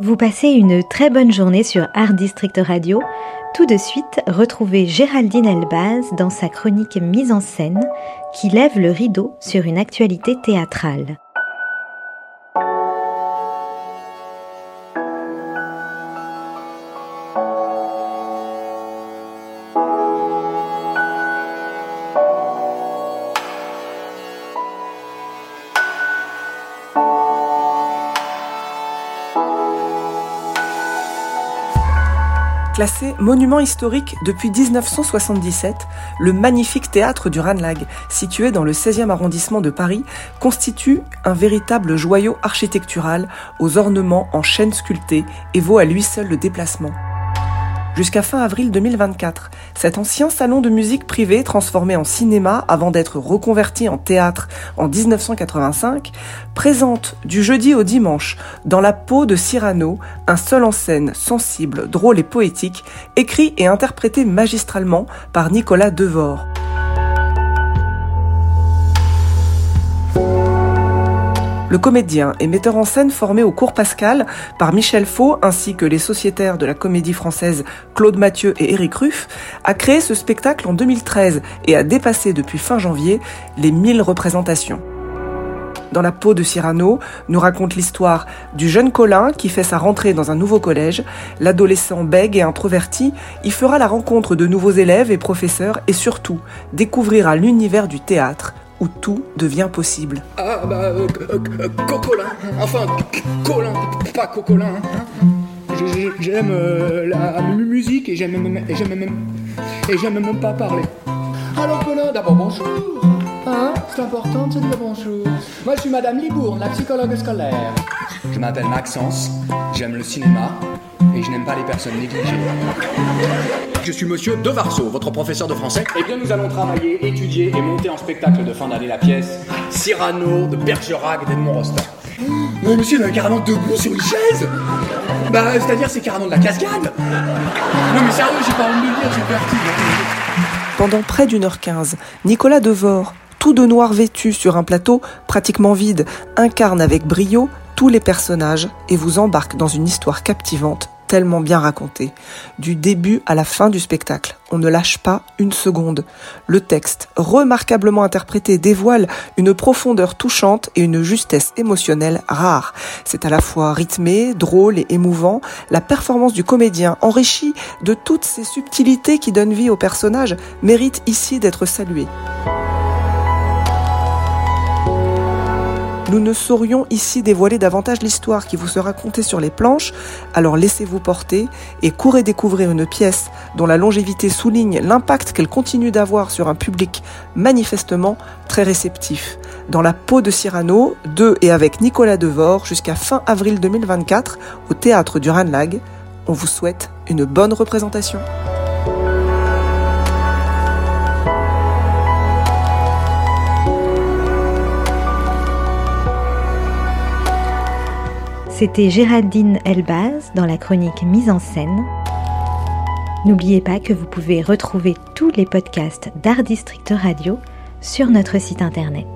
Vous passez une très bonne journée sur Art District Radio. Tout de suite, retrouvez Géraldine Elbaz dans sa chronique mise en scène qui lève le rideau sur une actualité théâtrale. Classé monument historique depuis 1977, le magnifique théâtre du Ranlag, situé dans le 16e arrondissement de Paris, constitue un véritable joyau architectural aux ornements en chêne sculpté et vaut à lui seul le déplacement jusqu'à fin avril 2024. Cet ancien salon de musique privé transformé en cinéma avant d'être reconverti en théâtre en 1985 présente du jeudi au dimanche dans la peau de Cyrano un seul en scène sensible, drôle et poétique, écrit et interprété magistralement par Nicolas Devore. Le comédien et metteur en scène formé au cours Pascal par Michel Faux ainsi que les sociétaires de la comédie française Claude Mathieu et Éric Ruff a créé ce spectacle en 2013 et a dépassé depuis fin janvier les 1000 représentations. Dans la peau de Cyrano, nous raconte l'histoire du jeune Colin qui fait sa rentrée dans un nouveau collège. L'adolescent bègue et introverti y fera la rencontre de nouveaux élèves et professeurs et surtout découvrira l'univers du théâtre où tout devient possible. Ah bah, euh, euh, euh, Cocolin, enfin, Colin, pas Cocolin. Hein. J'aime la musique et j'aime même, et j'aime même, et j'aime même pas parler. Alors Colin, d'abord bonjour. Hein C'est important de se dire bonjour. Moi je suis Madame Libourne, la psychologue scolaire. Je m'appelle Maxence, j'aime le cinéma et je n'aime pas les personnes négligées. Je suis monsieur Devarceau, votre professeur de français. Eh bien, nous allons travailler, étudier et monter en spectacle de fin d'année la pièce Cyrano de Bergerac et d'Edmond Rostand. Mais monsieur, il est carrément debout sur une chaise Bah, c'est-à-dire, c'est carrément de la cascade Non, mais sérieux, j'ai pas envie de le dire, j'ai vertige. Pendant près d'une heure quinze, Nicolas Devore, tout de noir vêtu sur un plateau pratiquement vide, incarne avec brio tous les personnages et vous embarque dans une histoire captivante tellement bien racontée. Du début à la fin du spectacle, on ne lâche pas une seconde. Le texte, remarquablement interprété, dévoile une profondeur touchante et une justesse émotionnelle rare. C'est à la fois rythmé, drôle et émouvant. La performance du comédien, enrichie de toutes ces subtilités qui donnent vie au personnage, mérite ici d'être saluée. Nous ne saurions ici dévoiler davantage l'histoire qui vous sera contée sur les planches, alors laissez-vous porter et courez découvrir une pièce dont la longévité souligne l'impact qu'elle continue d'avoir sur un public manifestement très réceptif. Dans la peau de Cyrano, de et avec Nicolas Devore jusqu'à fin avril 2024 au théâtre du Ranlag, on vous souhaite une bonne représentation. C'était Géraldine Elbaz dans la chronique Mise en scène. N'oubliez pas que vous pouvez retrouver tous les podcasts d'Art District Radio sur notre site internet.